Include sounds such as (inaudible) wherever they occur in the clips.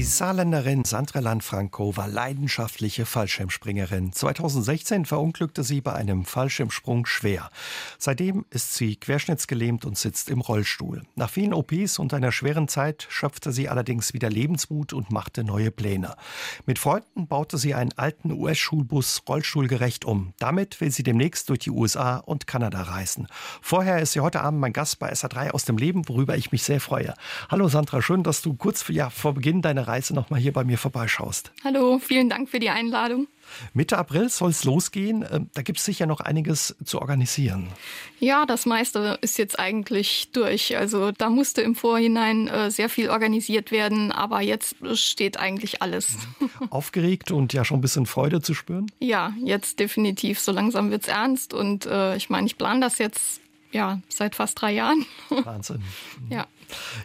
Die Saarländerin Sandra Lanfranco war leidenschaftliche Fallschirmspringerin. 2016 verunglückte sie bei einem Fallschirmsprung schwer. Seitdem ist sie querschnittsgelähmt und sitzt im Rollstuhl. Nach vielen OPs und einer schweren Zeit schöpfte sie allerdings wieder Lebensmut und machte neue Pläne. Mit Freunden baute sie einen alten US-Schulbus rollstuhlgerecht um. Damit will sie demnächst durch die USA und Kanada reisen. Vorher ist sie heute Abend mein Gast bei SA3 aus dem Leben, worüber ich mich sehr freue. Hallo Sandra, schön, dass du kurz ja, vor Beginn deiner Reise noch mal hier bei mir vorbeischaust. Hallo, vielen Dank für die Einladung. Mitte April soll es losgehen. Ähm, da gibt es sicher noch einiges zu organisieren. Ja, das meiste ist jetzt eigentlich durch. Also da musste im Vorhinein äh, sehr viel organisiert werden, aber jetzt steht eigentlich alles. (laughs) Aufgeregt und ja schon ein bisschen Freude zu spüren? Ja, jetzt definitiv. So langsam wird es ernst und äh, ich meine, ich plane das jetzt ja seit fast drei Jahren. Wahnsinn. (laughs) ja.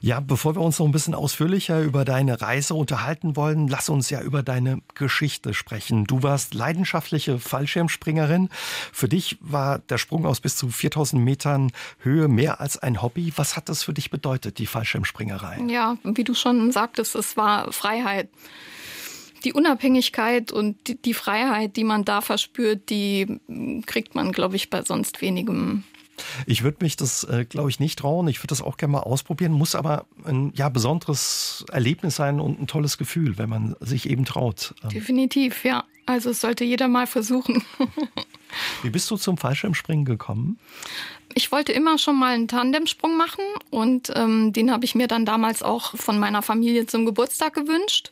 Ja, bevor wir uns noch ein bisschen ausführlicher über deine Reise unterhalten wollen, lass uns ja über deine Geschichte sprechen. Du warst leidenschaftliche Fallschirmspringerin. Für dich war der Sprung aus bis zu 4000 Metern Höhe mehr als ein Hobby. Was hat das für dich bedeutet, die Fallschirmspringerei? Ja, wie du schon sagtest, es war Freiheit die Unabhängigkeit und die, Freiheit, die man da verspürt, die kriegt man, glaube ich, bei sonst wenigem ich würde mich das, äh, glaube ich, nicht trauen. Ich würde das auch gerne mal ausprobieren. Muss aber ein ja, besonderes Erlebnis sein und ein tolles Gefühl, wenn man sich eben traut. Ähm. Definitiv, ja. Also es sollte jeder mal versuchen. (laughs) Wie bist du zum Fallschirmspringen gekommen? Ich wollte immer schon mal einen Tandemsprung machen und ähm, den habe ich mir dann damals auch von meiner Familie zum Geburtstag gewünscht.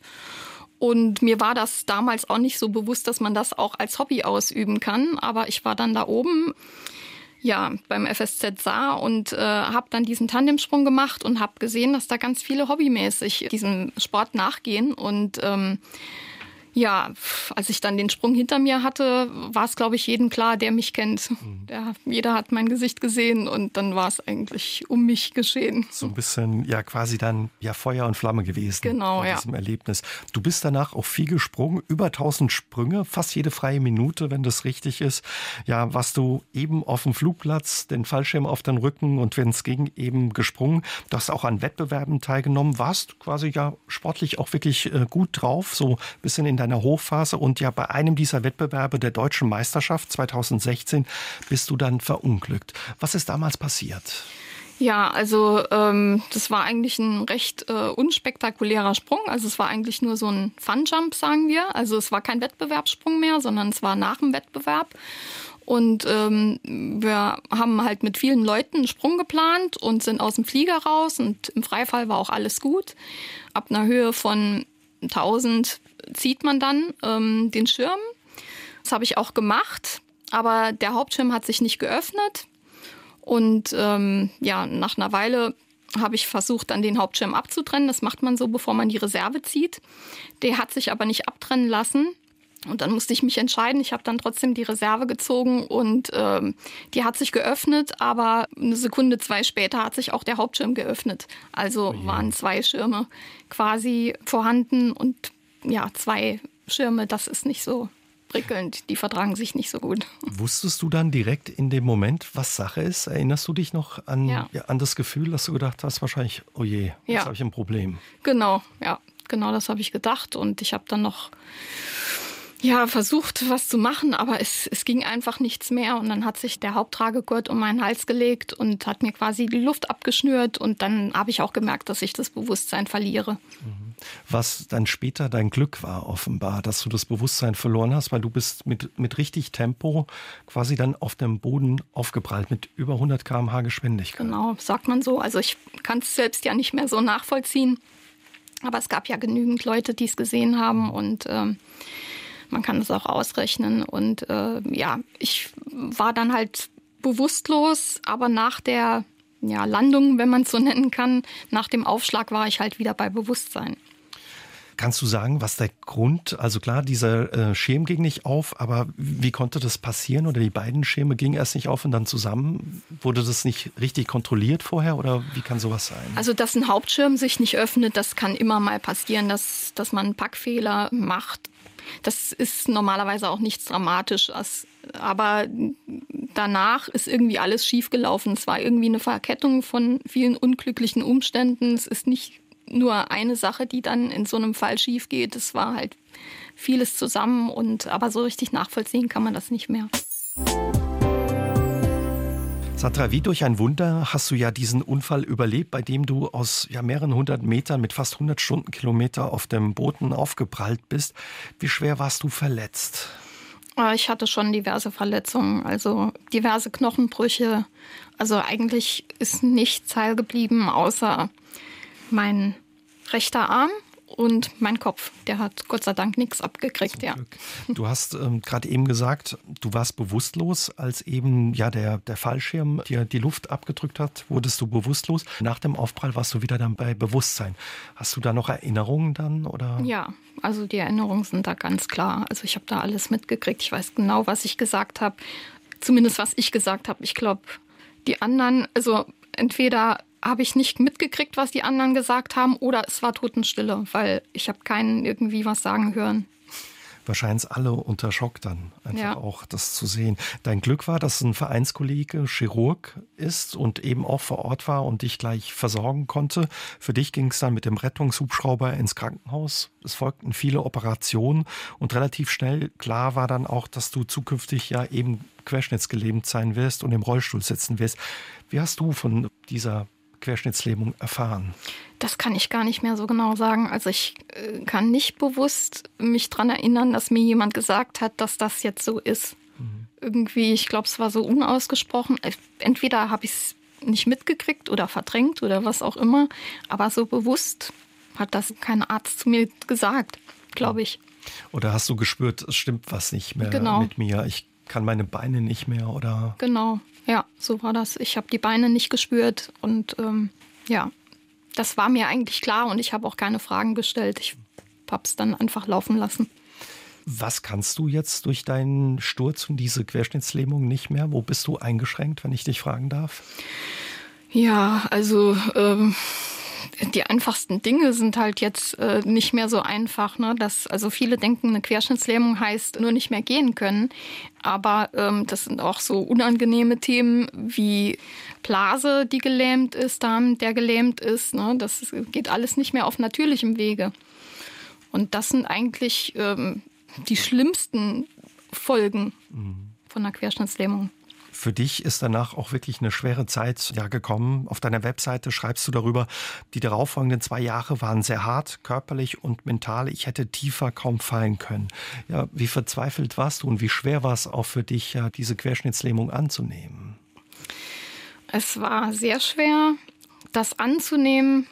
Und mir war das damals auch nicht so bewusst, dass man das auch als Hobby ausüben kann. Aber ich war dann da oben ja, beim FSZ Saar und äh, habe dann diesen Tandemsprung gemacht und habe gesehen, dass da ganz viele hobbymäßig diesem Sport nachgehen und ähm, ja, als ich dann den Sprung hinter mir hatte, war es, glaube ich, jedem klar, der mich kennt. Mhm. Der, jeder hat mein Gesicht gesehen und dann war es eigentlich um mich geschehen. So ein bisschen, ja, quasi dann ja Feuer und Flamme gewesen. Genau, bei ja. diesem Erlebnis. Du bist danach auch viel gesprungen, über 1000 Sprünge, fast jede freie Minute, wenn das richtig ist. Ja, warst du eben auf dem Flugplatz, den Fallschirm auf den Rücken und wenn es ging, eben gesprungen. Du hast auch an Wettbewerben teilgenommen, warst quasi ja sportlich auch wirklich äh, gut drauf, so ein bisschen in deiner Hochphase und ja bei einem dieser Wettbewerbe der deutschen Meisterschaft 2016 bist du dann verunglückt. Was ist damals passiert? Ja, also ähm, das war eigentlich ein recht äh, unspektakulärer Sprung. Also es war eigentlich nur so ein Fun-Jump, sagen wir. Also es war kein Wettbewerbssprung mehr, sondern es war nach dem Wettbewerb. Und ähm, wir haben halt mit vielen Leuten einen Sprung geplant und sind aus dem Flieger raus. Und im Freifall war auch alles gut. Ab einer Höhe von 1000 zieht man dann ähm, den Schirm. Das habe ich auch gemacht, aber der Hauptschirm hat sich nicht geöffnet. Und ähm, ja, nach einer Weile habe ich versucht, dann den Hauptschirm abzutrennen. Das macht man so, bevor man die Reserve zieht. Der hat sich aber nicht abtrennen lassen. Und dann musste ich mich entscheiden. Ich habe dann trotzdem die Reserve gezogen und ähm, die hat sich geöffnet, aber eine Sekunde, zwei später hat sich auch der Hauptschirm geöffnet. Also oh waren zwei Schirme quasi vorhanden und ja, zwei Schirme, das ist nicht so prickelnd. Die vertragen sich nicht so gut. (laughs) Wusstest du dann direkt in dem Moment, was Sache ist? Erinnerst du dich noch an, ja. Ja, an das Gefühl, dass du gedacht hast, wahrscheinlich, oh je, jetzt ja. habe ich ein Problem? Genau, ja, genau das habe ich gedacht. Und ich habe dann noch ja, versucht, was zu machen, aber es, es ging einfach nichts mehr. Und dann hat sich der Haupttragegurt um meinen Hals gelegt und hat mir quasi die Luft abgeschnürt. Und dann habe ich auch gemerkt, dass ich das Bewusstsein verliere. Mhm. Was dann später dein Glück war, offenbar, dass du das Bewusstsein verloren hast, weil du bist mit, mit richtig Tempo quasi dann auf dem Boden aufgeprallt mit über 100 km/h Geschwindigkeit. Genau, sagt man so. Also ich kann es selbst ja nicht mehr so nachvollziehen. Aber es gab ja genügend Leute, die es gesehen haben und ähm, man kann es auch ausrechnen. Und äh, ja, ich war dann halt bewusstlos, aber nach der ja, Landung, wenn man es so (laughs) nennen kann, nach dem Aufschlag war ich halt wieder bei Bewusstsein. Kannst du sagen, was der Grund, also klar, dieser äh, Schirm ging nicht auf, aber wie konnte das passieren oder die beiden Schirme gingen erst nicht auf und dann zusammen? Wurde das nicht richtig kontrolliert vorher oder wie kann sowas sein? Also, dass ein Hauptschirm sich nicht öffnet, das kann immer mal passieren, dass, dass man einen Packfehler macht. Das ist normalerweise auch nichts Dramatisches. Aber danach ist irgendwie alles schiefgelaufen. Es war irgendwie eine Verkettung von vielen unglücklichen Umständen. Es ist nicht nur eine Sache, die dann in so einem Fall schief geht. Es war halt vieles zusammen und aber so richtig nachvollziehen kann man das nicht mehr. Sandra, wie durch ein Wunder hast du ja diesen Unfall überlebt, bei dem du aus ja, mehreren hundert Metern mit fast 100 Stundenkilometer auf dem Boden aufgeprallt bist. Wie schwer warst du verletzt? Ah, ich hatte schon diverse Verletzungen, also diverse Knochenbrüche. Also eigentlich ist nichts heil geblieben, außer mein rechter Arm und mein Kopf. Der hat Gott sei Dank nichts abgekriegt, ja. Du hast ähm, gerade eben gesagt, du warst bewusstlos, als eben ja der, der Fallschirm dir die Luft abgedrückt hat, wurdest du bewusstlos. Nach dem Aufprall warst du wieder dann bei Bewusstsein. Hast du da noch Erinnerungen dann oder? Ja, also die Erinnerungen sind da ganz klar. Also ich habe da alles mitgekriegt. Ich weiß genau, was ich gesagt habe. Zumindest was ich gesagt habe. Ich glaube, die anderen, also entweder habe ich nicht mitgekriegt, was die anderen gesagt haben, oder es war Totenstille, weil ich habe keinen irgendwie was sagen hören. Wahrscheinlich alle unter Schock dann, einfach ja. auch das zu sehen. Dein Glück war, dass ein Vereinskollege Chirurg ist und eben auch vor Ort war und dich gleich versorgen konnte. Für dich ging es dann mit dem Rettungshubschrauber ins Krankenhaus. Es folgten viele Operationen und relativ schnell klar war dann auch, dass du zukünftig ja eben querschnittsgelähmt sein wirst und im Rollstuhl sitzen wirst. Wie hast du von dieser Querschnittslähmung erfahren? Das kann ich gar nicht mehr so genau sagen. Also ich äh, kann nicht bewusst mich daran erinnern, dass mir jemand gesagt hat, dass das jetzt so ist. Mhm. Irgendwie, ich glaube, es war so unausgesprochen. Äh, entweder habe ich es nicht mitgekriegt oder verdrängt oder was auch immer, aber so bewusst hat das kein Arzt zu mir gesagt, glaube ich. Oder hast du gespürt, es stimmt was nicht mehr genau. mit mir? Ich kann meine Beine nicht mehr oder? Genau, ja, so war das. Ich habe die Beine nicht gespürt und ähm, ja, das war mir eigentlich klar und ich habe auch keine Fragen gestellt. Ich habe es dann einfach laufen lassen. Was kannst du jetzt durch deinen Sturz und diese Querschnittslähmung nicht mehr? Wo bist du eingeschränkt, wenn ich dich fragen darf? Ja, also ähm, die einfachsten Dinge sind halt jetzt äh, nicht mehr so einfach. Ne? Das, also viele denken, eine Querschnittslähmung heißt nur nicht mehr gehen können. Aber ähm, das sind auch so unangenehme Themen wie Blase, die gelähmt ist, Darm, der gelähmt ist. Ne? Das geht alles nicht mehr auf natürlichem Wege. Und das sind eigentlich ähm, die schlimmsten Folgen mhm. von einer Querschnittslähmung. Für dich ist danach auch wirklich eine schwere Zeit ja, gekommen. Auf deiner Webseite schreibst du darüber, die darauffolgenden zwei Jahre waren sehr hart, körperlich und mental. Ich hätte tiefer kaum fallen können. Ja, wie verzweifelt warst du und wie schwer war es auch für dich, ja, diese Querschnittslähmung anzunehmen? Es war sehr schwer, das anzunehmen.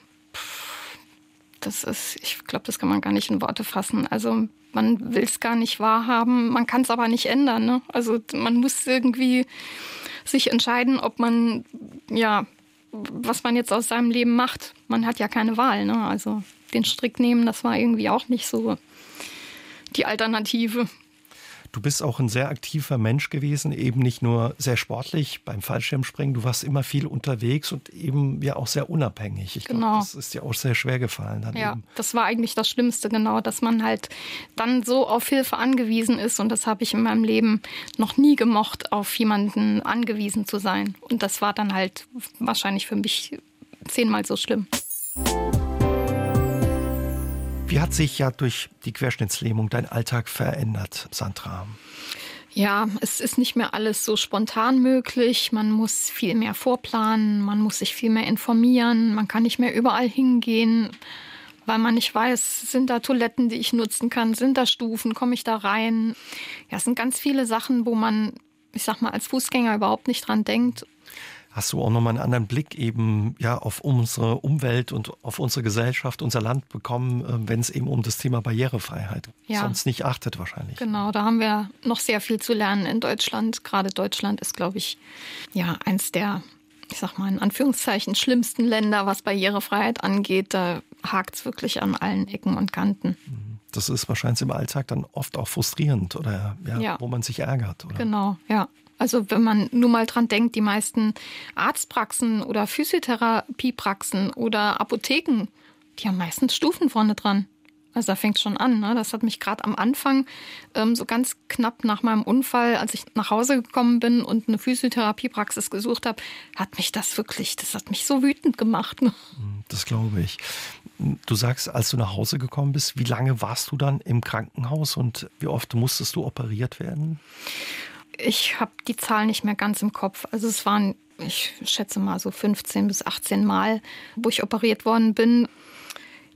Das ist, ich glaube, das kann man gar nicht in Worte fassen. Also man will es gar nicht wahrhaben, man kann es aber nicht ändern. Ne? Also man muss irgendwie sich entscheiden, ob man, ja, was man jetzt aus seinem Leben macht. Man hat ja keine Wahl. Ne? Also den Strick nehmen, das war irgendwie auch nicht so die Alternative. Du bist auch ein sehr aktiver Mensch gewesen, eben nicht nur sehr sportlich beim Fallschirmspringen, du warst immer viel unterwegs und eben ja auch sehr unabhängig. Ich genau. glaube, das ist dir auch sehr schwer gefallen. Dann ja, eben. das war eigentlich das Schlimmste, genau, dass man halt dann so auf Hilfe angewiesen ist und das habe ich in meinem Leben noch nie gemocht, auf jemanden angewiesen zu sein. Und das war dann halt wahrscheinlich für mich zehnmal so schlimm. Wie hat sich ja durch die Querschnittslähmung dein Alltag verändert, Sandra? Ja, es ist nicht mehr alles so spontan möglich. Man muss viel mehr vorplanen, man muss sich viel mehr informieren, man kann nicht mehr überall hingehen, weil man nicht weiß, sind da Toiletten, die ich nutzen kann, sind da Stufen, komme ich da rein. Ja, es sind ganz viele Sachen, wo man, ich sag mal, als Fußgänger überhaupt nicht dran denkt hast du auch nochmal einen anderen Blick eben ja auf unsere Umwelt und auf unsere Gesellschaft, unser Land bekommen, äh, wenn es eben um das Thema Barrierefreiheit ja. sonst nicht achtet wahrscheinlich. Genau, da haben wir noch sehr viel zu lernen in Deutschland. Gerade Deutschland ist, glaube ich, ja eins der ich sag mal in Anführungszeichen schlimmsten Länder, was Barrierefreiheit angeht. Da hakt es wirklich an allen Ecken und Kanten. Mhm. Das ist wahrscheinlich im Alltag dann oft auch frustrierend oder ja, ja. wo man sich ärgert. Oder? Genau, ja. Also wenn man nur mal dran denkt, die meisten Arztpraxen oder Physiotherapiepraxen oder Apotheken, die haben meistens Stufen vorne dran. Also da fängt schon an. Ne? Das hat mich gerade am Anfang, ähm, so ganz knapp nach meinem Unfall, als ich nach Hause gekommen bin und eine Physiotherapiepraxis gesucht habe, hat mich das wirklich, das hat mich so wütend gemacht. Ne? Das glaube ich. Du sagst, als du nach Hause gekommen bist, wie lange warst du dann im Krankenhaus und wie oft musstest du operiert werden? Ich habe die Zahl nicht mehr ganz im Kopf. Also es waren, ich schätze mal so 15 bis 18 Mal, wo ich operiert worden bin.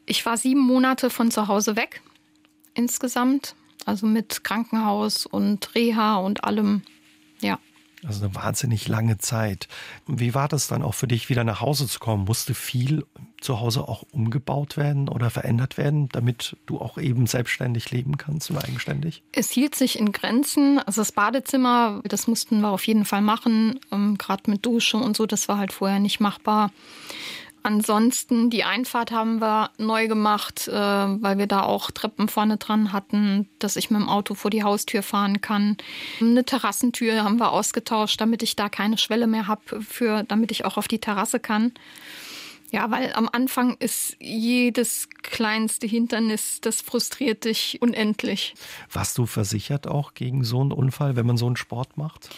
Ich war sieben Monate von zu Hause weg insgesamt, also mit Krankenhaus und Reha und allem. Ja. Also eine wahnsinnig lange Zeit. Wie war das dann auch für dich, wieder nach Hause zu kommen? Musste viel zu Hause auch umgebaut werden oder verändert werden, damit du auch eben selbstständig leben kannst und eigenständig? Es hielt sich in Grenzen. Also das Badezimmer, das mussten wir auf jeden Fall machen, ähm, gerade mit Dusche und so, das war halt vorher nicht machbar. Ansonsten die Einfahrt haben wir neu gemacht, äh, weil wir da auch Treppen vorne dran hatten, dass ich mit dem Auto vor die Haustür fahren kann. Eine Terrassentür haben wir ausgetauscht, damit ich da keine Schwelle mehr habe, für, damit ich auch auf die Terrasse kann. Ja, weil am Anfang ist jedes kleinste Hindernis, das frustriert dich unendlich. Warst du versichert auch gegen so einen Unfall, wenn man so einen Sport macht?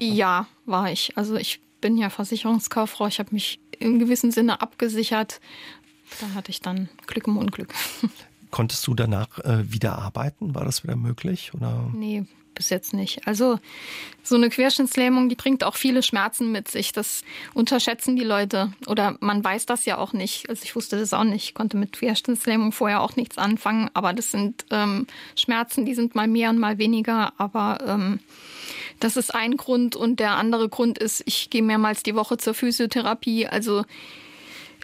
Ja, war ich. Also ich bin ja Versicherungskauffrau. Ich habe mich in gewissem Sinne abgesichert. Da hatte ich dann Glück im Unglück. (laughs) Konntest du danach äh, wieder arbeiten? War das wieder möglich? Oder? Nee, bis jetzt nicht. Also so eine Querschnittslähmung, die bringt auch viele Schmerzen mit sich. Das unterschätzen die Leute. Oder man weiß das ja auch nicht. Also ich wusste das auch nicht. Ich konnte mit Querschnittslähmung vorher auch nichts anfangen. Aber das sind ähm, Schmerzen, die sind mal mehr und mal weniger. Aber ähm, das ist ein Grund und der andere Grund ist, ich gehe mehrmals die Woche zur Physiotherapie. Also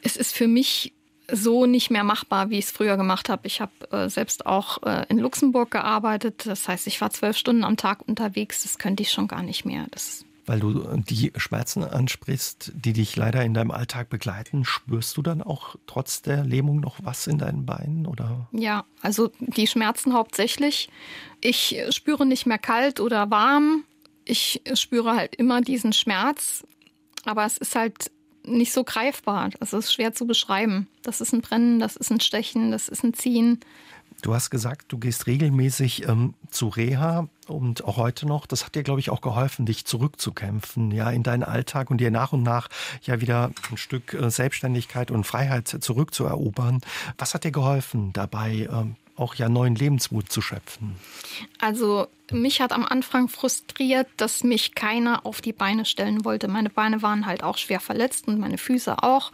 es ist für mich so nicht mehr machbar, wie ich es früher gemacht habe. Ich habe äh, selbst auch äh, in Luxemburg gearbeitet. Das heißt, ich war zwölf Stunden am Tag unterwegs. Das könnte ich schon gar nicht mehr. Das weil du die Schmerzen ansprichst, die dich leider in deinem Alltag begleiten, spürst du dann auch trotz der Lähmung noch was in deinen Beinen oder? Ja, also die Schmerzen hauptsächlich. Ich spüre nicht mehr kalt oder warm ich spüre halt immer diesen Schmerz, aber es ist halt nicht so greifbar. Das ist schwer zu beschreiben. Das ist ein Brennen, das ist ein Stechen, das ist ein Ziehen. Du hast gesagt, du gehst regelmäßig ähm, zu Reha und auch heute noch. Das hat dir, glaube ich, auch geholfen, dich zurückzukämpfen, ja, in deinen Alltag und dir nach und nach ja wieder ein Stück äh, Selbstständigkeit und Freiheit zurückzuerobern. Was hat dir geholfen dabei, ähm, auch ja neuen Lebensmut zu schöpfen? Also mich hat am Anfang frustriert, dass mich keiner auf die Beine stellen wollte. Meine Beine waren halt auch schwer verletzt und meine Füße auch.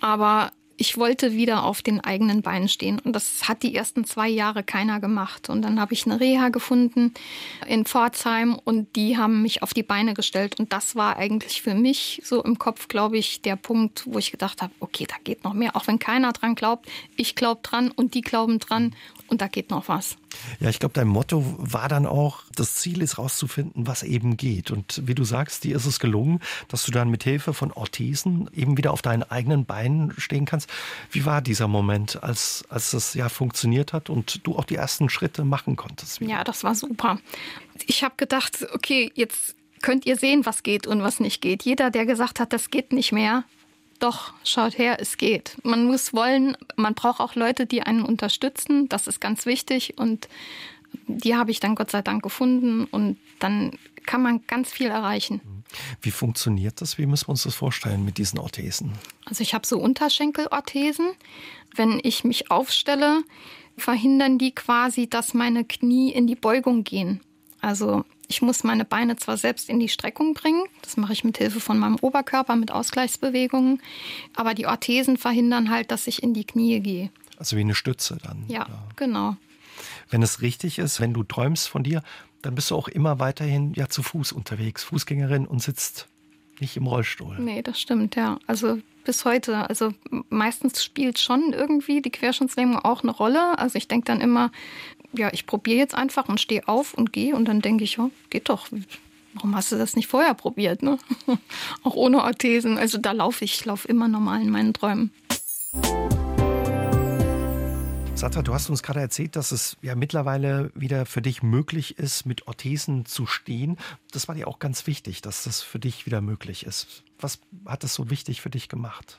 Aber ich wollte wieder auf den eigenen Beinen stehen. Und das hat die ersten zwei Jahre keiner gemacht. Und dann habe ich eine Reha gefunden in Pforzheim und die haben mich auf die Beine gestellt. Und das war eigentlich für mich so im Kopf, glaube ich, der Punkt, wo ich gedacht habe, okay, da geht noch mehr. Auch wenn keiner dran glaubt, ich glaube dran und die glauben dran und da geht noch was. Ja, ich glaube, dein Motto war dann auch, das Ziel ist rauszufinden, was eben geht. Und wie du sagst, dir ist es gelungen, dass du dann mit Hilfe von Orthesen eben wieder auf deinen eigenen Beinen stehen kannst. Wie war dieser Moment, als, als das ja funktioniert hat und du auch die ersten Schritte machen konntest? Wieder? Ja, das war super. Ich habe gedacht, okay, jetzt könnt ihr sehen, was geht und was nicht geht. Jeder, der gesagt hat, das geht nicht mehr, doch, schaut her, es geht. Man muss wollen, man braucht auch Leute, die einen unterstützen. Das ist ganz wichtig und die habe ich dann Gott sei Dank gefunden und dann kann man ganz viel erreichen. Wie funktioniert das? Wie müssen wir uns das vorstellen mit diesen Orthesen? Also ich habe so Unterschenkelorthesen. Wenn ich mich aufstelle, verhindern die quasi, dass meine Knie in die Beugung gehen. Also ich muss meine Beine zwar selbst in die Streckung bringen, das mache ich mit Hilfe von meinem Oberkörper mit Ausgleichsbewegungen, aber die Orthesen verhindern halt, dass ich in die Knie gehe. Also wie eine Stütze dann. Ja, ja. genau. Wenn es richtig ist, wenn du träumst von dir, dann bist du auch immer weiterhin ja zu Fuß unterwegs, Fußgängerin und sitzt nicht im Rollstuhl. Nee, das stimmt, ja. Also bis heute. Also meistens spielt schon irgendwie die Querschnittslähmung auch eine Rolle. Also ich denke dann immer, ja, ich probiere jetzt einfach und stehe auf und gehe und dann denke ich, ja, geht doch. Warum hast du das nicht vorher probiert? Ne? (laughs) Auch ohne Orthesen. Also da laufe ich, ich laufe immer normal in meinen Träumen. Sandra, du hast uns gerade erzählt, dass es ja mittlerweile wieder für dich möglich ist, mit Orthesen zu stehen. Das war dir auch ganz wichtig, dass das für dich wieder möglich ist. Was hat das so wichtig für dich gemacht?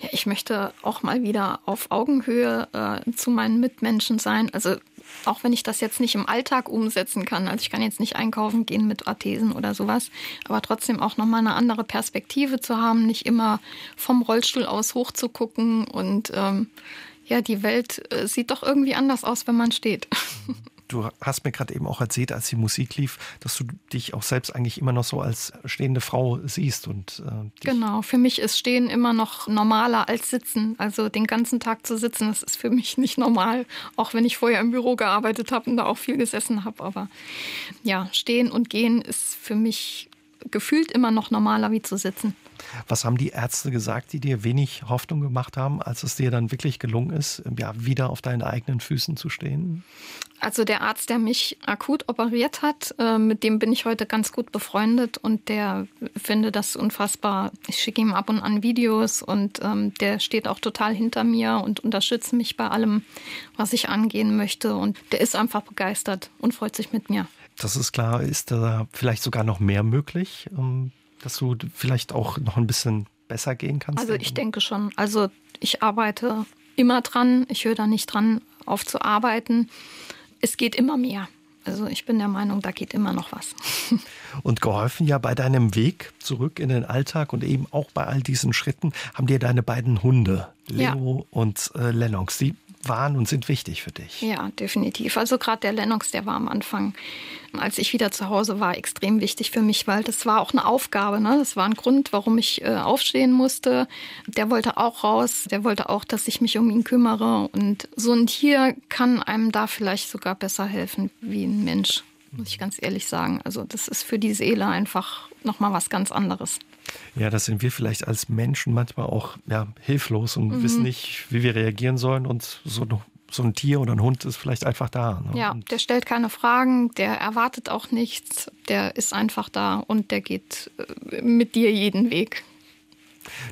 Ja, ich möchte auch mal wieder auf Augenhöhe äh, zu meinen Mitmenschen sein. Also auch wenn ich das jetzt nicht im Alltag umsetzen kann, also ich kann jetzt nicht einkaufen gehen mit Arthesen oder sowas, aber trotzdem auch nochmal eine andere Perspektive zu haben, nicht immer vom Rollstuhl aus hochzugucken und ähm, ja, die Welt äh, sieht doch irgendwie anders aus, wenn man steht. (laughs) Du hast mir gerade eben auch erzählt, als die Musik lief, dass du dich auch selbst eigentlich immer noch so als stehende Frau siehst. Und, äh, genau, für mich ist Stehen immer noch normaler als Sitzen. Also den ganzen Tag zu sitzen, das ist für mich nicht normal. Auch wenn ich vorher im Büro gearbeitet habe und da auch viel gesessen habe. Aber ja, Stehen und Gehen ist für mich gefühlt immer noch normaler wie zu sitzen. Was haben die Ärzte gesagt, die dir wenig Hoffnung gemacht haben, als es dir dann wirklich gelungen ist, ja, wieder auf deinen eigenen Füßen zu stehen? Also der Arzt, der mich akut operiert hat, äh, mit dem bin ich heute ganz gut befreundet und der finde das unfassbar. Ich schicke ihm ab und an Videos und ähm, der steht auch total hinter mir und unterstützt mich bei allem, was ich angehen möchte. Und der ist einfach begeistert und freut sich mit mir. Das ist klar. Ist da vielleicht sogar noch mehr möglich? Ähm, dass du vielleicht auch noch ein bisschen besser gehen kannst? Also ich denke schon. Also ich arbeite immer dran. Ich höre da nicht dran auf zu arbeiten. Es geht immer mehr. Also ich bin der Meinung, da geht immer noch was. (laughs) Und geholfen ja bei deinem Weg zurück in den Alltag und eben auch bei all diesen Schritten haben dir deine beiden Hunde, Leo ja. und äh, Lennox, die waren und sind wichtig für dich. Ja, definitiv. Also gerade der Lennox, der war am Anfang, als ich wieder zu Hause war, extrem wichtig für mich, weil das war auch eine Aufgabe. Ne? Das war ein Grund, warum ich äh, aufstehen musste. Der wollte auch raus. Der wollte auch, dass ich mich um ihn kümmere. Und so ein Tier kann einem da vielleicht sogar besser helfen wie ein Mensch, muss ich ganz ehrlich sagen. Also das ist für die Seele einfach nochmal was ganz anderes. Ja, das sind wir vielleicht als Menschen manchmal auch ja, hilflos und mhm. wissen nicht, wie wir reagieren sollen. Und so, so ein Tier oder ein Hund ist vielleicht einfach da. Ne? Ja, der stellt keine Fragen, der erwartet auch nichts, der ist einfach da und der geht äh, mit dir jeden Weg.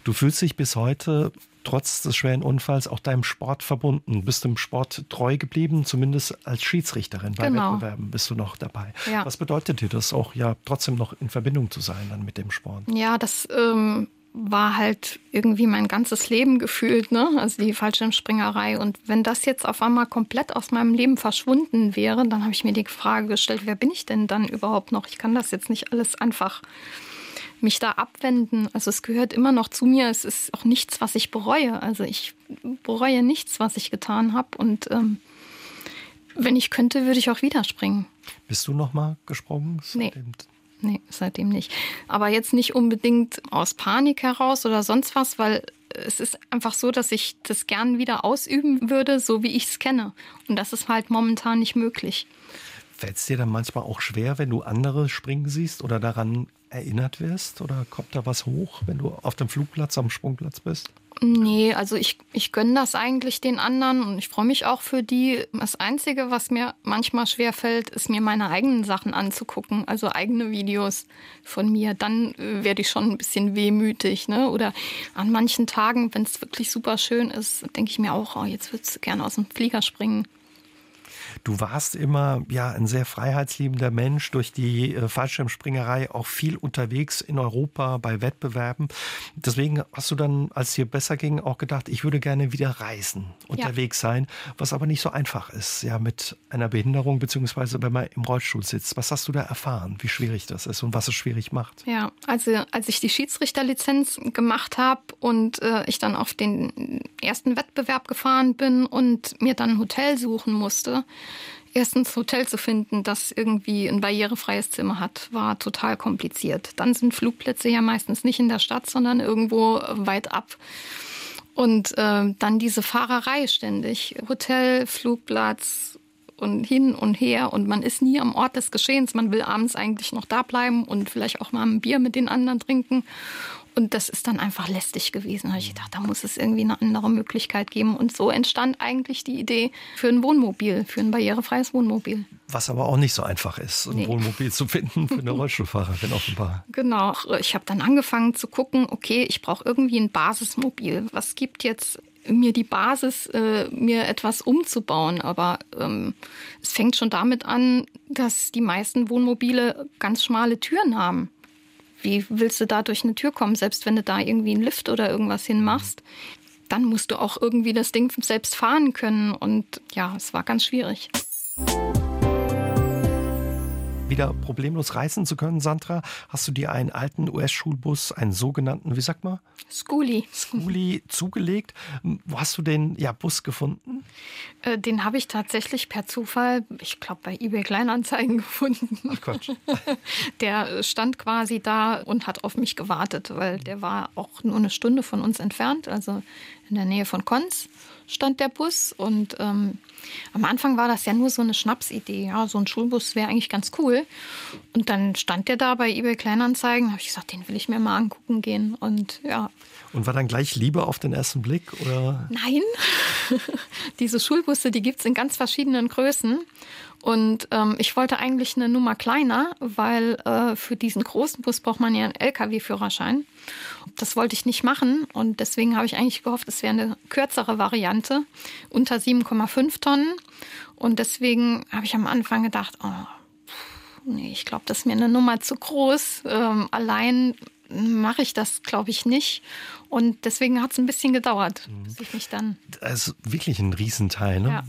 Du fühlst dich bis heute trotz des schweren Unfalls auch deinem Sport verbunden. Bist dem Sport treu geblieben, zumindest als Schiedsrichterin bei genau. Wettbewerben bist du noch dabei. Ja. Was bedeutet dir das auch, ja, trotzdem noch in Verbindung zu sein dann mit dem Sport? Ja, das ähm, war halt irgendwie mein ganzes Leben gefühlt, ne? Also die Fallschirmspringerei. Und wenn das jetzt auf einmal komplett aus meinem Leben verschwunden wäre, dann habe ich mir die Frage gestellt, wer bin ich denn dann überhaupt noch? Ich kann das jetzt nicht alles einfach mich da abwenden. Also es gehört immer noch zu mir. Es ist auch nichts, was ich bereue. Also ich bereue nichts, was ich getan habe. Und ähm, wenn ich könnte, würde ich auch wieder springen. Bist du noch mal gesprungen? Nee. Nee, seitdem nicht. Aber jetzt nicht unbedingt aus Panik heraus oder sonst was, weil es ist einfach so, dass ich das gern wieder ausüben würde, so wie ich es kenne. Und das ist halt momentan nicht möglich. Fällt es dir dann manchmal auch schwer, wenn du andere springen siehst oder daran erinnert wirst? Oder kommt da was hoch, wenn du auf dem Flugplatz, am Sprungplatz bist? Nee, also ich, ich gönne das eigentlich den anderen und ich freue mich auch für die. Das Einzige, was mir manchmal schwer fällt, ist mir meine eigenen Sachen anzugucken, also eigene Videos von mir. Dann äh, werde ich schon ein bisschen wehmütig. Ne? Oder an manchen Tagen, wenn es wirklich super schön ist, denke ich mir auch, oh, jetzt würdest du gerne aus dem Flieger springen. Du warst immer ja ein sehr freiheitsliebender Mensch durch die äh, Fallschirmspringerei auch viel unterwegs in Europa bei Wettbewerben. Deswegen hast du dann, als es dir besser ging, auch gedacht, ich würde gerne wieder reisen, unterwegs ja. sein, was aber nicht so einfach ist, ja, mit einer Behinderung beziehungsweise wenn man im Rollstuhl sitzt. Was hast du da erfahren, wie schwierig das ist und was es schwierig macht? Ja, also als ich die Schiedsrichterlizenz gemacht habe und äh, ich dann auf den ersten Wettbewerb gefahren bin und mir dann ein Hotel suchen musste, Erstens Hotel zu finden, das irgendwie ein barrierefreies Zimmer hat, war total kompliziert. Dann sind Flugplätze ja meistens nicht in der Stadt, sondern irgendwo weit ab. Und äh, dann diese Fahrerei ständig. Hotel, Flugplatz und hin und her. Und man ist nie am Ort des Geschehens. Man will abends eigentlich noch da bleiben und vielleicht auch mal ein Bier mit den anderen trinken. Und das ist dann einfach lästig gewesen. Da habe ich gedacht, da muss es irgendwie eine andere Möglichkeit geben. Und so entstand eigentlich die Idee für ein Wohnmobil, für ein barrierefreies Wohnmobil. Was aber auch nicht so einfach ist, ein nee. Wohnmobil zu finden für eine (laughs) Rollstuhlfahrerin offenbar. Genau. Ich habe dann angefangen zu gucken, okay, ich brauche irgendwie ein Basismobil. Was gibt jetzt mir die Basis, äh, mir etwas umzubauen. Aber ähm, es fängt schon damit an, dass die meisten Wohnmobile ganz schmale Türen haben. Wie willst du da durch eine Tür kommen, selbst wenn du da irgendwie einen Lift oder irgendwas hinmachst? Dann musst du auch irgendwie das Ding selbst fahren können. Und ja, es war ganz schwierig wieder problemlos reisen zu können, Sandra, hast du dir einen alten US-Schulbus, einen sogenannten, wie sagt man? Schoolie. Schoolie zugelegt. Wo hast du den ja, Bus gefunden? Äh, den habe ich tatsächlich per Zufall, ich glaube, bei eBay Kleinanzeigen (laughs) gefunden. Ach Quatsch. (laughs) Der stand quasi da und hat auf mich gewartet, weil der war auch nur eine Stunde von uns entfernt, also in der Nähe von Konz stand der Bus und ähm, am Anfang war das ja nur so eine Schnapsidee. Ja, so ein Schulbus wäre eigentlich ganz cool. Und dann stand der da bei eBay Kleinanzeigen. Habe ich gesagt, den will ich mir mal angucken gehen. Und ja. Und war dann gleich Liebe auf den ersten Blick? Oder? Nein. (laughs) Diese Schulbusse, die gibt es in ganz verschiedenen Größen. Und ähm, ich wollte eigentlich eine Nummer kleiner, weil äh, für diesen großen Bus braucht man ja einen LKW-Führerschein. Das wollte ich nicht machen und deswegen habe ich eigentlich gehofft, es wäre eine kürzere Variante unter 7,5 Tonnen. Und deswegen habe ich am Anfang gedacht, oh, nee, ich glaube, das ist mir eine Nummer zu groß. Ähm, allein mache ich das, glaube ich, nicht. Und deswegen hat es ein bisschen gedauert, mhm. bis ich mich dann. Das ist wirklich ein Riesenteil, ne? Ja.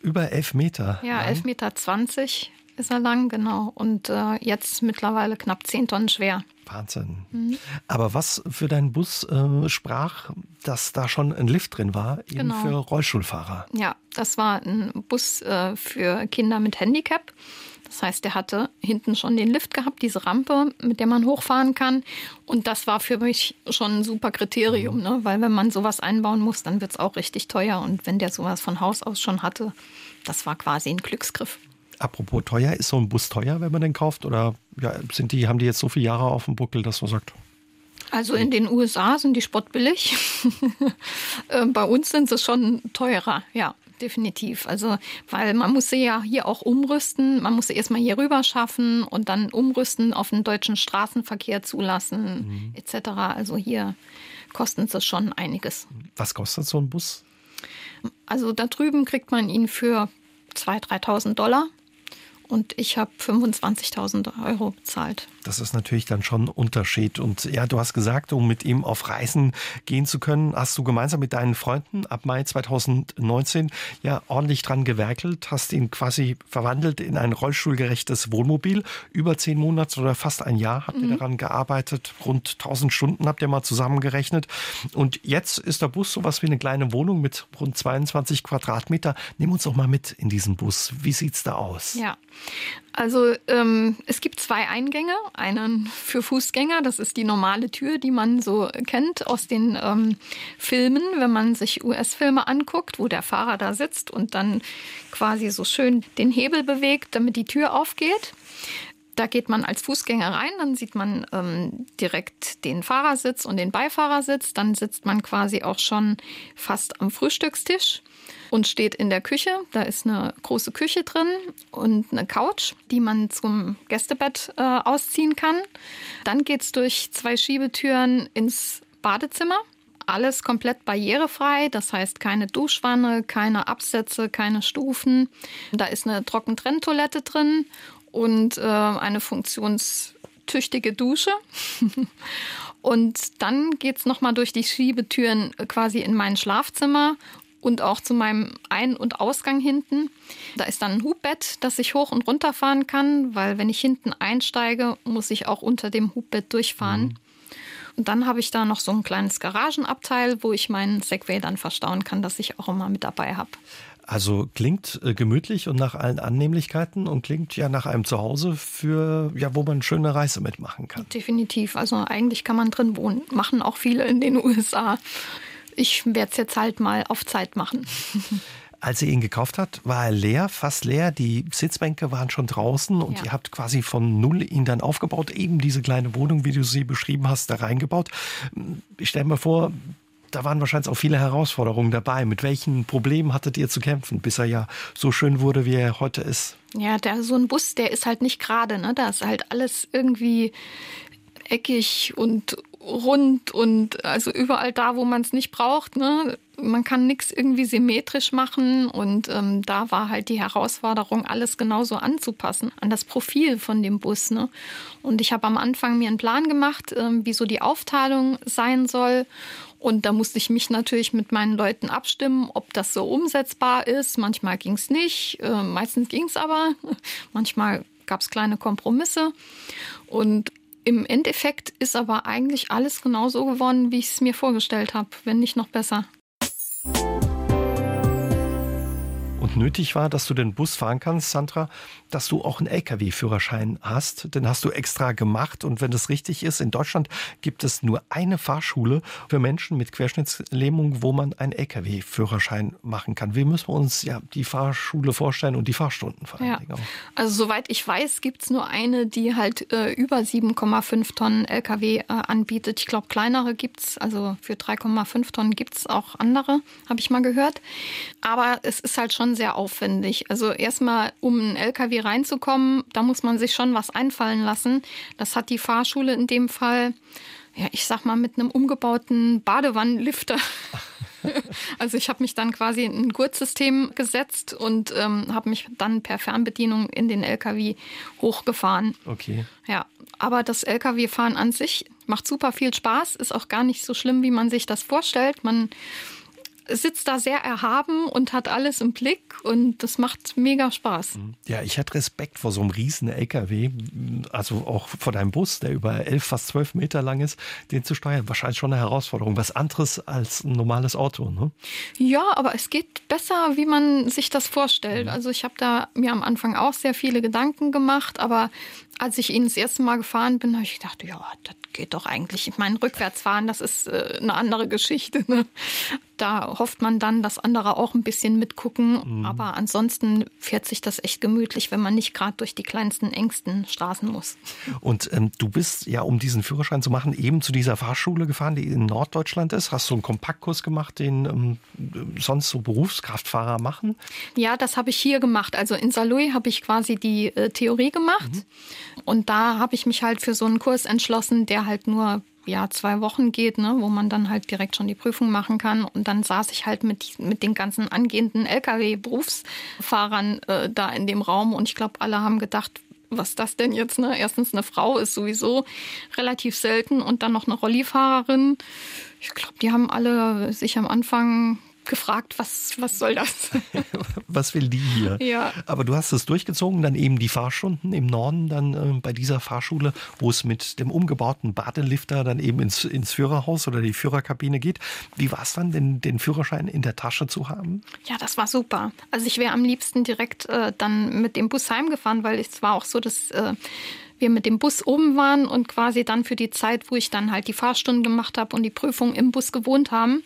Über elf Meter. Ja, elf Meter zwanzig ist er lang, genau. Und äh, jetzt mittlerweile knapp zehn Tonnen schwer. Wahnsinn. Mhm. Aber was für deinen Bus äh, sprach, dass da schon ein Lift drin war, eben genau. für Rollstuhlfahrer? Ja, das war ein Bus äh, für Kinder mit Handicap. Das heißt, der hatte hinten schon den Lift gehabt, diese Rampe, mit der man hochfahren kann. Und das war für mich schon ein super Kriterium, ne? weil wenn man sowas einbauen muss, dann wird es auch richtig teuer. Und wenn der sowas von Haus aus schon hatte, das war quasi ein Glücksgriff. Apropos teuer, ist so ein Bus teuer, wenn man den kauft? Oder ja, sind die, haben die jetzt so viele Jahre auf dem Buckel, dass man sagt? Also in den USA sind die spottbillig. (laughs) Äh, bei uns sind sie schon teurer, ja, definitiv. Also, weil man muss sie ja hier auch umrüsten. Man muss sie erstmal hier rüber schaffen und dann umrüsten, auf den deutschen Straßenverkehr zulassen, mhm. etc. Also hier kosten sie schon einiges. Was kostet so ein Bus? Also da drüben kriegt man ihn für 2.000, 3.000 Dollar und ich habe 25.000 Euro bezahlt. Das ist natürlich dann schon ein Unterschied. Und ja, du hast gesagt, um mit ihm auf Reisen gehen zu können, hast du gemeinsam mit deinen Freunden ab Mai 2019 ja ordentlich dran gewerkelt, hast ihn quasi verwandelt in ein rollstuhlgerechtes Wohnmobil. Über zehn Monate oder fast ein Jahr habt ihr mhm. daran gearbeitet. Rund 1000 Stunden habt ihr mal zusammengerechnet. Und jetzt ist der Bus sowas wie eine kleine Wohnung mit rund 22 Quadratmeter. Nimm uns doch mal mit in diesen Bus. Wie sieht's da aus? Ja, also ähm, es gibt zwei Eingänge. Einen für Fußgänger, das ist die normale Tür, die man so kennt aus den ähm, Filmen, wenn man sich US-Filme anguckt, wo der Fahrer da sitzt und dann quasi so schön den Hebel bewegt, damit die Tür aufgeht. Da geht man als Fußgänger rein, dann sieht man ähm, direkt den Fahrersitz und den Beifahrersitz. Dann sitzt man quasi auch schon fast am Frühstückstisch und steht in der Küche. Da ist eine große Küche drin und eine Couch, die man zum Gästebett äh, ausziehen kann. Dann geht es durch zwei Schiebetüren ins Badezimmer. Alles komplett barrierefrei, das heißt keine Duschwanne, keine Absätze, keine Stufen. Da ist eine Trockentrenntoilette drin und äh, eine funktionstüchtige Dusche. (laughs) Und dann geht es nochmal durch die Schiebetüren quasi in mein Schlafzimmer und auch zu meinem Ein- und Ausgang hinten. Da ist dann ein Hubbett, das ich hoch und runter fahren kann, weil wenn ich hinten einsteige, muss ich auch unter dem Hubbett durchfahren. Mhm. Und dann habe ich da noch so ein kleines Garagenabteil, wo ich meinen Segway dann verstauen kann, das ich auch immer mit dabei habe. Also klingt äh, gemütlich und nach allen Annehmlichkeiten und klingt ja nach einem Zuhause für ja, wo man schöne Reise mitmachen kann. Definitiv. Also eigentlich kann man drin wohnen. Machen auch viele in den USA ich werde es jetzt halt mal auf Zeit machen. (laughs) Als ihr ihn gekauft habt, war er leer, fast leer. Die Sitzbänke waren schon draußen und ja. ihr habt quasi von null ihn dann aufgebaut. Eben diese kleine Wohnung, wie du sie beschrieben hast, da reingebaut. Ich stelle mir vor, da waren wahrscheinlich auch viele Herausforderungen dabei. Mit welchen Problemen hattet ihr zu kämpfen, bis er ja so schön wurde, wie er heute ist? Ja, der, so ein Bus, der ist halt nicht gerade. Ne? Da ist halt alles irgendwie eckig und rund und also überall da, wo man es nicht braucht. Ne? Man kann nichts irgendwie symmetrisch machen und ähm, da war halt die Herausforderung, alles genauso anzupassen an das Profil von dem Bus. Ne? Und ich habe am Anfang mir einen Plan gemacht, ähm, wie so die Aufteilung sein soll. Und da musste ich mich natürlich mit meinen Leuten abstimmen, ob das so umsetzbar ist. Manchmal ging es nicht, äh, meistens ging es aber. (laughs) Manchmal gab es kleine Kompromisse. Und im Endeffekt ist aber eigentlich alles genauso geworden, wie ich es mir vorgestellt habe, wenn nicht noch besser. Nötig war, dass du den Bus fahren kannst, Sandra, dass du auch einen Lkw-Führerschein hast. Den hast du extra gemacht. Und wenn das richtig ist, in Deutschland gibt es nur eine Fahrschule für Menschen mit Querschnittslähmung, wo man einen Lkw-Führerschein machen kann. Wie müssen wir uns ja die Fahrschule vorstellen und die Fahrstunden vor ja. Also soweit ich weiß, gibt es nur eine, die halt äh, über 7,5 Tonnen Lkw äh, anbietet. Ich glaube, kleinere gibt es, also für 3,5 Tonnen gibt es auch andere, habe ich mal gehört. Aber es ist halt schon sehr sehr aufwendig. Also erstmal, um einen LKW reinzukommen, da muss man sich schon was einfallen lassen. Das hat die Fahrschule in dem Fall, ja, ich sag mal, mit einem umgebauten Badewannenlifter. (laughs) Also ich habe mich dann quasi in ein Gurtsystem gesetzt und ähm, habe mich dann per Fernbedienung in den LKW hochgefahren. Okay. Ja, aber das LKW-Fahren an sich macht super viel Spaß, ist auch gar nicht so schlimm, wie man sich das vorstellt. Man sitzt da sehr erhaben und hat alles im Blick und das macht mega Spaß. Mhm. Ja, ich hatte Respekt vor so einem riesen LKW, also auch vor deinem Bus, der über elf, fast zwölf Meter lang ist, den zu steuern. Wahrscheinlich schon eine Herausforderung. Was anderes als ein normales Auto, ne? Ja, aber es geht besser, wie man sich das vorstellt. Mhm. Also ich habe da mir am Anfang auch sehr viele Gedanken gemacht, aber als ich ihn das erste Mal gefahren bin, habe ich gedacht, ja, das geht doch eigentlich. Ich meine, rückwärts fahren, das ist äh, eine andere Geschichte. Ne? Da hofft man dann, dass andere auch ein bisschen mitgucken. Mhm. Aber ansonsten fährt sich das echt gemütlich, wenn man nicht gerade durch die kleinsten, engsten Straßen muss. Und ähm, du bist ja, um diesen Führerschein zu machen, eben zu dieser Fahrschule gefahren, die in Norddeutschland ist. Hast du einen Kompaktkurs gemacht, den ähm, sonst so Berufskraftfahrer machen? Ja, das habe ich hier gemacht. Also in Saarlouis habe ich quasi die äh, Theorie gemacht. Mhm. Und da habe ich mich halt für so einen Kurs entschlossen, der halt nur ja, zwei Wochen geht, ne, wo man dann halt direkt schon die Prüfung machen kann. Und dann saß ich halt mit, mit den ganzen angehenden Lkw-Berufsfahrern äh, da in dem Raum und ich glaube, alle haben gedacht, was das denn jetzt? Ne? Erstens, eine Frau ist sowieso relativ selten und dann noch eine Rollifahrerin. Ich glaube, die haben alle sich am Anfang gefragt, was, was soll das? (laughs) was will die hier? Ja. Aber du hast es durchgezogen, dann eben die Fahrstunden im Norden, dann äh, bei dieser Fahrschule, wo es mit dem umgebauten Badelifter dann eben ins, ins Führerhaus oder die Führerkabine geht. Wie war es dann, den, den Führerschein in der Tasche zu haben? Ja, das war super. Also ich wäre am liebsten direkt äh, dann mit dem Bus heimgefahren, weil es war auch so, dass äh, wir mit dem Bus oben waren und quasi dann für die Zeit, wo ich dann halt die Fahrstunden gemacht habe und die Prüfung im Bus gewohnt haben.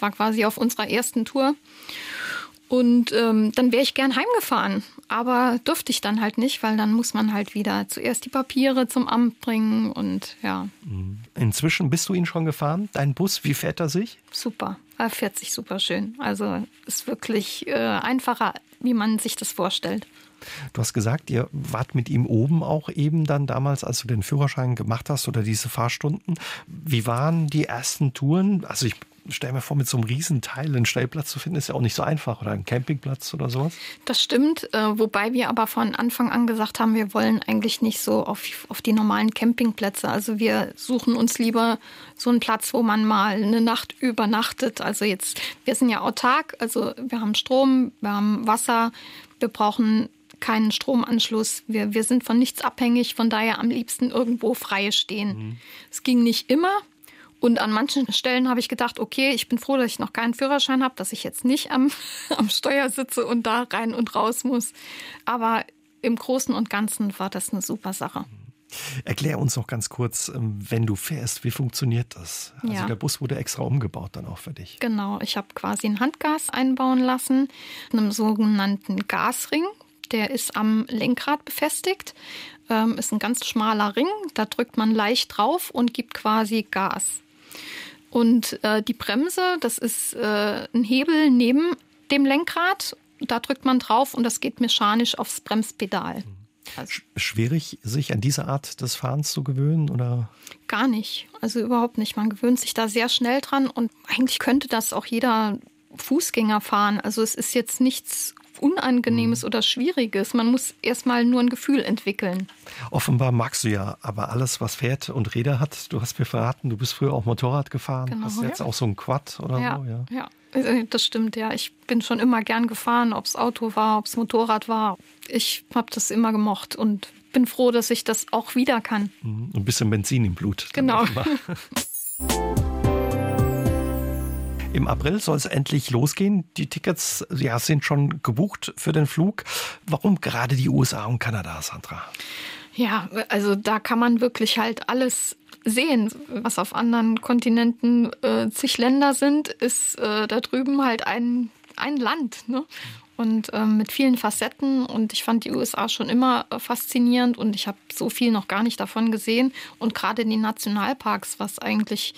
War quasi auf unserer ersten Tour. Und ähm, dann wäre ich gern heimgefahren. Aber durfte ich dann halt nicht, weil dann muss man halt wieder zuerst die Papiere zum Amt bringen und ja. Mhm. Inzwischen bist du ihn schon gefahren, dein Bus. Wie fährt er sich? Super. Er fährt sich super schön. Also ist wirklich äh, einfacher, wie man sich das vorstellt. Du hast gesagt, ihr wart mit ihm oben auch eben dann damals, als du den Führerschein gemacht hast oder diese Fahrstunden. Wie waren die ersten Touren? Also ich stelle mir vor, mit so einem Riesenteil einen Stellplatz zu finden, ist ja auch nicht so einfach oder einen Campingplatz oder sowas. Das stimmt, äh, wobei wir aber von Anfang an gesagt haben, wir wollen eigentlich nicht so auf, auf die normalen Campingplätze. Also wir suchen uns lieber so einen Platz, wo man mal eine Nacht übernachtet. Also jetzt, wir sind ja autark, also wir haben Strom, wir haben Wasser, wir brauchen keinen Stromanschluss. Wir, wir sind von nichts abhängig, von daher am liebsten irgendwo frei stehen. Mhm. Es ging nicht immer. Und an manchen Stellen habe ich gedacht, okay, ich bin froh, dass ich noch keinen Führerschein habe, dass ich jetzt nicht am, (laughs) am Steuer sitze und da rein und raus muss. Aber im Großen und Ganzen war das eine super Sache. Erklär uns noch ganz kurz, ähm, wenn du fährst, wie funktioniert das? Also ja. der Bus wurde extra umgebaut dann auch für dich. Genau, ich habe quasi ein Handgas einbauen lassen, einem sogenannten Gasring. Der ist am Lenkrad befestigt. Ähm, ist ein ganz schmaler Ring. Da drückt man leicht drauf und gibt quasi Gas. Und äh, die Bremse, das ist äh, ein Hebel neben dem Lenkrad. Da drückt man drauf und das geht mechanisch aufs Bremspedal. Also Schwierig, sich an diese Art des Fahrens zu gewöhnen, oder? Gar nicht. Also überhaupt nicht. Man gewöhnt sich da sehr schnell dran und eigentlich könnte das auch jeder Fußgänger fahren. Also es ist jetzt nichts Unangenehmes mhm. oder Schwieriges. Man muss erstmal nur ein Gefühl entwickeln. Offenbar magst du ja aber alles, was Pferd und Räder hat. Du hast mir verraten, du bist früher auch Motorrad gefahren. Genau, hast du jetzt ja. auch so ein Quad oder ja, so? Ja. ja, äh, das stimmt, ja. Ich bin schon immer gern gefahren, ob es Auto war, ob es Motorrad war. Ich habe das immer gemocht und bin froh, dass ich das auch wieder kann. Mhm. Ein bisschen Benzin im Blut. Genau. (laughs) Im April soll es endlich losgehen. Die Tickets ja, sind schon gebucht für den Flug. Warum gerade die USA und Kanada, Sandra? Ja, also da kann man wirklich halt alles sehen. Was auf anderen Kontinenten äh, zig Länder sind, ist äh, da drüben halt ein, ein Land. Ne? Und ähm, mit vielen Facetten. Und ich fand die USA schon immer äh, faszinierend und ich habe so viel noch gar nicht davon gesehen. Und gerade in den Nationalparks, was eigentlich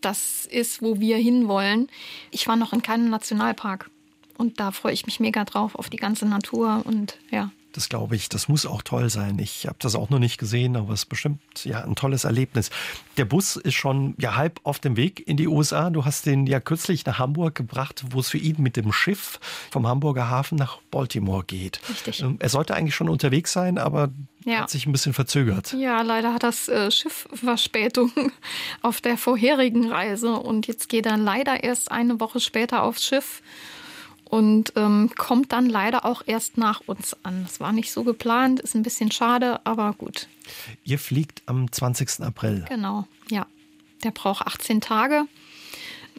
das ist, wo wir hinwollen. Ich war noch in keinem Nationalpark und da freue ich mich mega drauf auf die ganze Natur und ja. Das glaube ich, das muss auch toll sein. Ich habe das auch noch nicht gesehen, aber es ist bestimmt ja ein tolles Erlebnis. Der Bus ist schon ja halb auf dem Weg in die USA. Du hast den ja kürzlich nach Hamburg gebracht, wo es für ihn mit dem Schiff vom Hamburger Hafen nach Baltimore geht. Richtig. Ähm, er sollte eigentlich schon unterwegs sein, aber ja. hat sich ein bisschen verzögert. Ja, leider hat das äh, Schiff Verspätung (laughs) auf der vorherigen Reise und jetzt geht er leider erst eine Woche später aufs Schiff und ähm, kommt dann leider auch erst nach uns an. Das war nicht so geplant, ist ein bisschen schade, aber gut. Ihr fliegt am 20. April. Genau, ja. Der braucht 18 Tage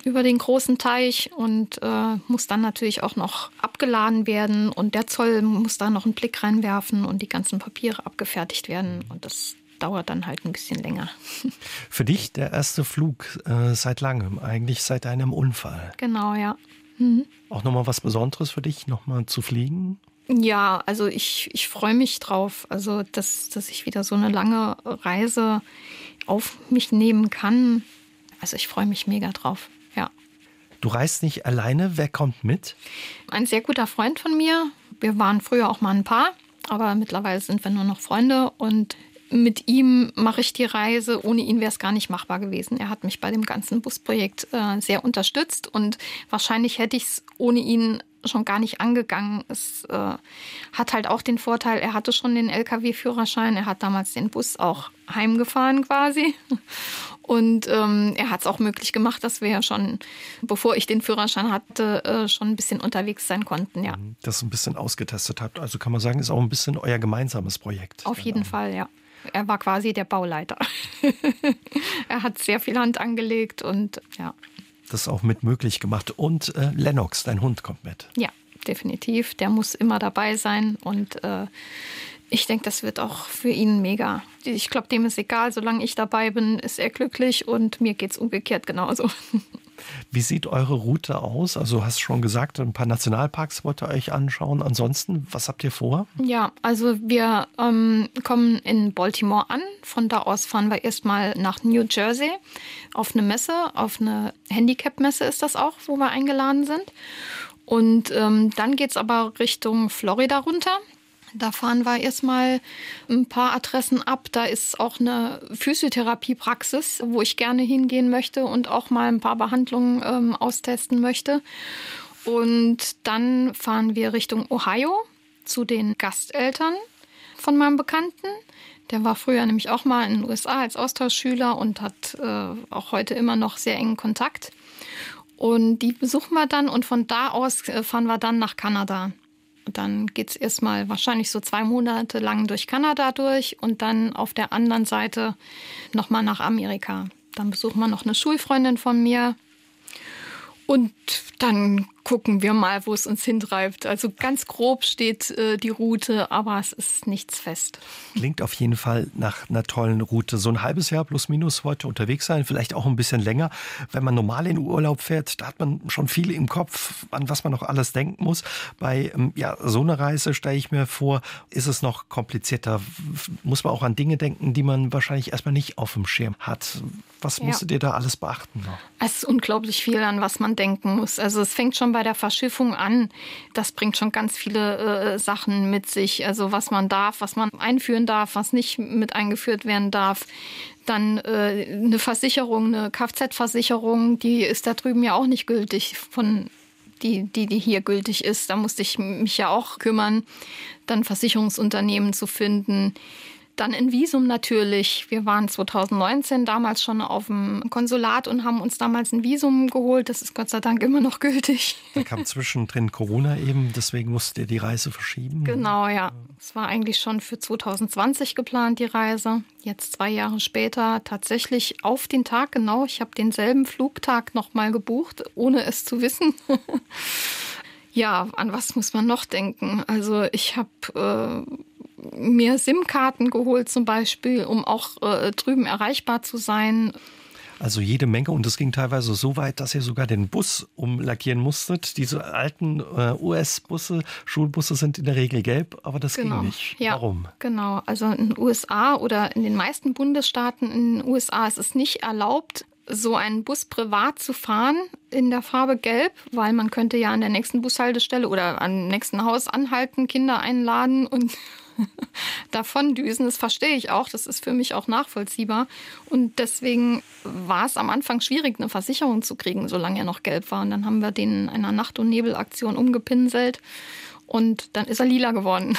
über den großen Teich und äh, muss dann natürlich auch noch abgeladen werden und der Zoll muss da noch einen Blick reinwerfen und die ganzen Papiere abgefertigt werden und das dauert dann halt ein bisschen länger. Für dich der erste Flug äh, seit langem, eigentlich seit deinem Unfall. Genau, ja. Mhm. Auch nochmal was Besonderes für dich, nochmal zu fliegen? Ja, also ich, ich freue mich drauf. Also, dass, dass ich wieder so eine lange Reise auf mich nehmen kann. Also, ich freue mich mega drauf. Ja. Du reist nicht alleine. Wer kommt mit? Ein sehr guter Freund von mir. Wir waren früher auch mal ein Paar, aber mittlerweile sind wir nur noch Freunde und mit ihm mache ich die Reise. Ohne ihn wäre es gar nicht machbar gewesen. Er hat mich bei dem ganzen Busprojekt äh, sehr unterstützt und wahrscheinlich hätte ich es ohne ihn schon gar nicht angegangen. Es äh, hat halt auch den Vorteil, er hatte schon den Lkw-Führerschein, er hat damals den Bus auch heimgefahren quasi. (laughs) Und ähm, er hat es auch möglich gemacht, dass wir ja schon, bevor ich den Führerschein hatte, äh, schon ein bisschen unterwegs sein konnten, ja. Das ein bisschen ausgetestet habt. Also kann man sagen, ist auch ein bisschen euer gemeinsames Projekt. Auf jeden Fall, ja. Er war quasi der Bauleiter. (laughs) er hat sehr viel Hand angelegt und ja. Das auch mit möglich gemacht. Und äh, Lennox, dein Hund, kommt mit. Ja, definitiv. Der muss immer dabei sein und äh, ich denke, das wird auch für ihn mega. Ich glaube, dem ist egal, solange ich dabei bin, ist er glücklich und mir geht es umgekehrt genauso. (laughs) Wie sieht eure Route aus? Also hast schon gesagt, ein paar Nationalparks wollt ihr euch anschauen. Ansonsten, was habt ihr vor? Ja, also wir ähm, kommen in Baltimore an. Von da aus fahren wir erstmal nach New Jersey auf eine Messe, auf eine Handicap-Messe ist das auch, wo wir eingeladen sind. Und ähm, dann geht es aber Richtung Florida runter. Da fahren wir erstmal ein paar Adressen ab. Da ist auch eine Physiotherapiepraxis, wo ich gerne hingehen möchte und auch mal ein paar Behandlungen ähm, austesten möchte. Und dann fahren wir Richtung Ohio zu den Gasteltern von meinem Bekannten. Der war früher nämlich auch mal in den USA als Austauschschüler und hat äh, auch heute immer noch sehr engen Kontakt. Und die besuchen wir dann und von da aus äh, fahren wir dann nach Kanada. Dann geht es erstmal wahrscheinlich so zwei Monate lang durch Kanada durch und dann auf der anderen Seite nochmal nach Amerika. Dann besuchen wir noch eine Schulfreundin von mir. Und dann gucken wir mal, wo es uns hintreibt. Also ganz grob steht äh, die Route, aber es ist nichts fest. Klingt auf jeden Fall nach einer tollen Route. So ein halbes Jahr plus minus heute unterwegs sein, vielleicht auch ein bisschen länger. Wenn man normal in Urlaub fährt, da hat man schon viel im Kopf, an was man noch alles denken muss. Bei ähm, ja, so einer Reise stelle ich mir vor, ist es noch komplizierter. Muss man auch an Dinge denken, die man wahrscheinlich erstmal nicht auf dem Schirm hat. Was ja. musstet ihr da alles beachten? Es ist unglaublich viel, an was man denken muss. Also es fängt schon bei der Verschiffung an. Das bringt schon ganz viele äh, Sachen mit sich. Also was man darf, was man einführen darf, was nicht mit eingeführt werden darf. Dann äh, eine Versicherung, eine Kfz-Versicherung, die ist da drüben ja auch nicht gültig von die, die, die hier gültig ist. Da musste ich mich ja auch kümmern, dann Versicherungsunternehmen zu finden. Dann ein Visum natürlich. Wir waren 2019 damals schon auf dem Konsulat und haben uns damals ein Visum geholt. Das ist Gott sei Dank immer noch gültig. Da kam zwischendrin Corona eben, deswegen musste ihr die Reise verschieben. Genau, ja. Es war eigentlich schon für 2020 geplant, die Reise. Jetzt zwei Jahre später tatsächlich auf den Tag genau. Ich habe denselben Flugtag nochmal gebucht, ohne es zu wissen. (laughs) ja, an was muss man noch denken? Also ich habe... Äh, mir SIM-Karten geholt zum Beispiel, um auch äh, drüben erreichbar zu sein. Also jede Menge und es ging teilweise so weit, dass ihr sogar den Bus umlackieren musstet. Diese alten äh, US-Busse, Schulbusse sind in der Regel gelb, aber das genau. ging nicht. Ja, Warum? Genau, also in den USA oder in den meisten Bundesstaaten in den USA ist es nicht erlaubt, so einen Bus privat zu fahren in der Farbe Gelb, weil man könnte ja an der nächsten Bushaltestelle oder am nächsten Haus anhalten, Kinder einladen und (laughs) davon düsen. Das verstehe ich auch. Das ist für mich auch nachvollziehbar. Und deswegen war es am Anfang schwierig, eine Versicherung zu kriegen, solange er noch gelb war. Und dann haben wir den in einer Nacht- und Nebelaktion umgepinselt. Und dann ist er lila geworden.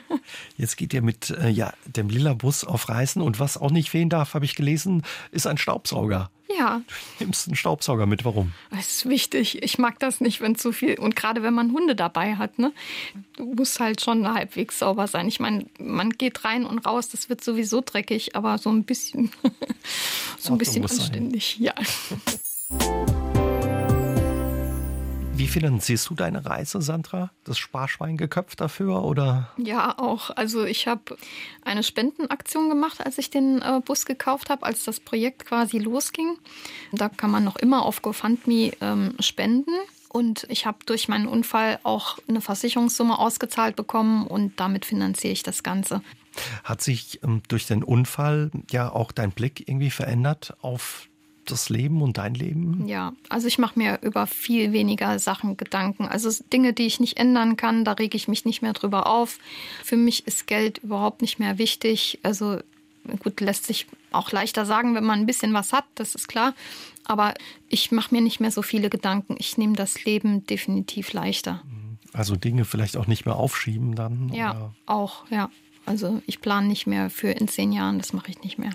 (laughs) Jetzt geht ihr mit äh, ja, dem lila Bus auf Reisen. Und was auch nicht fehlen darf, habe ich gelesen, ist ein Staubsauger. Ja. Du nimmst einen Staubsauger mit. Warum? Das ist wichtig. Ich mag das nicht, wenn zu viel. Und gerade wenn man Hunde dabei hat, ne? Du musst halt schon halbwegs sauber sein. Ich meine, man geht rein und raus, das wird sowieso dreckig, aber so ein bisschen, (laughs) so ein bisschen anständig. Sein. Ja. (laughs) Wie finanzierst du deine Reise, Sandra? Das Sparschwein geköpft dafür oder? Ja, auch. Also ich habe eine Spendenaktion gemacht, als ich den äh, Bus gekauft habe, als das Projekt quasi losging. Da kann man noch immer auf GoFundMe ähm, spenden. Und ich habe durch meinen Unfall auch eine Versicherungssumme ausgezahlt bekommen und damit finanziere ich das Ganze. Hat sich ähm, durch den Unfall ja auch dein Blick irgendwie verändert auf das Leben und dein Leben? Ja, also ich mache mir über viel weniger Sachen Gedanken. Also Dinge, die ich nicht ändern kann, da rege ich mich nicht mehr drüber auf. Für mich ist Geld überhaupt nicht mehr wichtig. Also gut, lässt sich auch leichter sagen, wenn man ein bisschen was hat, das ist klar. Aber ich mache mir nicht mehr so viele Gedanken. Ich nehme das Leben definitiv leichter. Also Dinge vielleicht auch nicht mehr aufschieben dann? Ja, oder? auch, ja. Also ich plane nicht mehr für in zehn Jahren, das mache ich nicht mehr.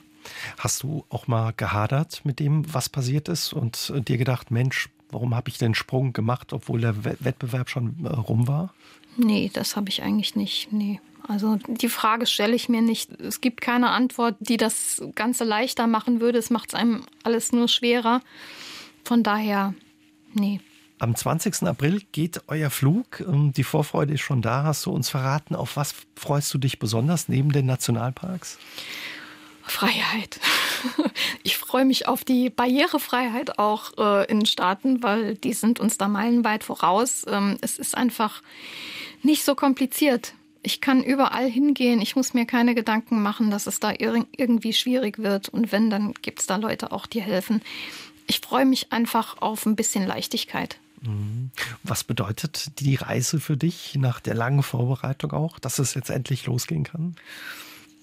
Hast du auch mal gehadert mit dem, was passiert ist und dir gedacht, Mensch, warum habe ich den Sprung gemacht, obwohl der Wettbewerb schon äh, rum war? Nee, das habe ich eigentlich nicht. Nee. Also die Frage stelle ich mir nicht. Es gibt keine Antwort, die das Ganze leichter machen würde. Es macht es einem alles nur schwerer. Von daher, nee. Am 20. April geht euer Flug. Ähm, die Vorfreude ist schon da. Hast du uns verraten, auf was freust du dich besonders neben den Nationalparks? Freiheit. (laughs) Ich freue mich auf die Barrierefreiheit auch äh, in Staaten, weil die sind uns da meilenweit voraus. Ähm, es ist einfach nicht so kompliziert. Ich kann überall hingehen. Ich muss mir keine Gedanken machen, dass es da ir irgendwie schwierig wird. Und wenn, dann gibt es da Leute auch, die helfen. Ich freue mich einfach auf ein bisschen Leichtigkeit. Mhm. Was bedeutet die Reise für dich nach der langen Vorbereitung auch, dass es jetzt endlich losgehen kann?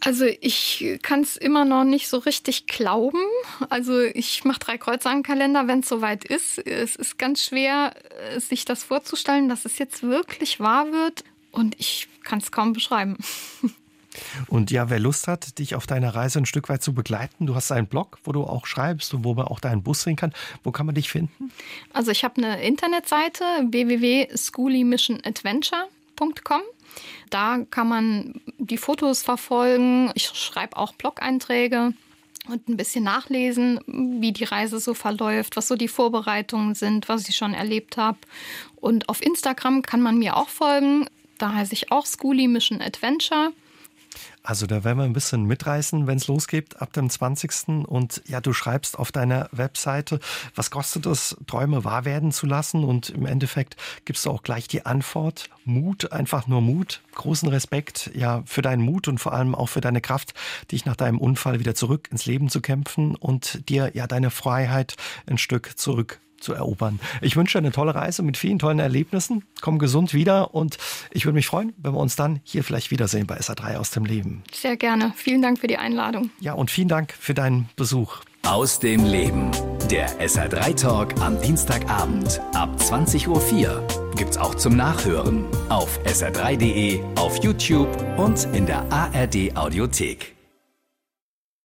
Also ich kann es immer noch nicht so richtig glauben. Also ich mache drei Kreuze am Kalender, wenn es soweit ist. Es ist ganz schwer, äh, sich das vorzustellen, dass es jetzt wirklich wahr wird. Und ich kann es kaum beschreiben. (laughs) Und ja, wer Lust hat, dich auf deiner Reise ein Stück weit zu begleiten, du hast einen Blog, wo du auch schreibst und wo man auch deinen Bus sehen kann. Wo kann man dich finden? Also ich habe eine Internetseite www.schoolymissionadventure.com. Da kann man die Fotos verfolgen. Ich schreibe auch Blog-Einträge und ein bisschen nachlesen, wie die Reise so verläuft, was so die Vorbereitungen sind, was ich schon erlebt habe. Und auf Instagram kann man mir auch folgen. Da heiße ich auch Schooly Mission Adventure. Also da werden wir ein bisschen mitreißen, wenn es losgeht ab dem 20. Und ja, du schreibst auf deiner Webseite, was kostet es, Träume wahr werden zu lassen? Und im Endeffekt gibst du auch gleich die Antwort. Mut, einfach nur Mut. Großen Respekt ja für deinen Mut und vor allem auch für deine Kraft, dich nach deinem Unfall wieder zurück ins Leben zu kämpfen und dir ja deine Freiheit ein Stück zurück zu erobern. Ich wünsche dir eine tolle Reise mit vielen tollen Erlebnissen. Komm gesund wieder und ich würde mich freuen, wenn wir uns dann hier vielleicht wiedersehen bei SA3 aus dem Leben. Sehr gerne. Vielen Dank für die Einladung. Ja, und vielen Dank für deinen Besuch. Aus dem Leben. Der SR3 Talk am Dienstagabend ab 20.04 Uhr gibt's auch zum Nachhören auf sr3.de, auf YouTube und in der ARD Audiothek.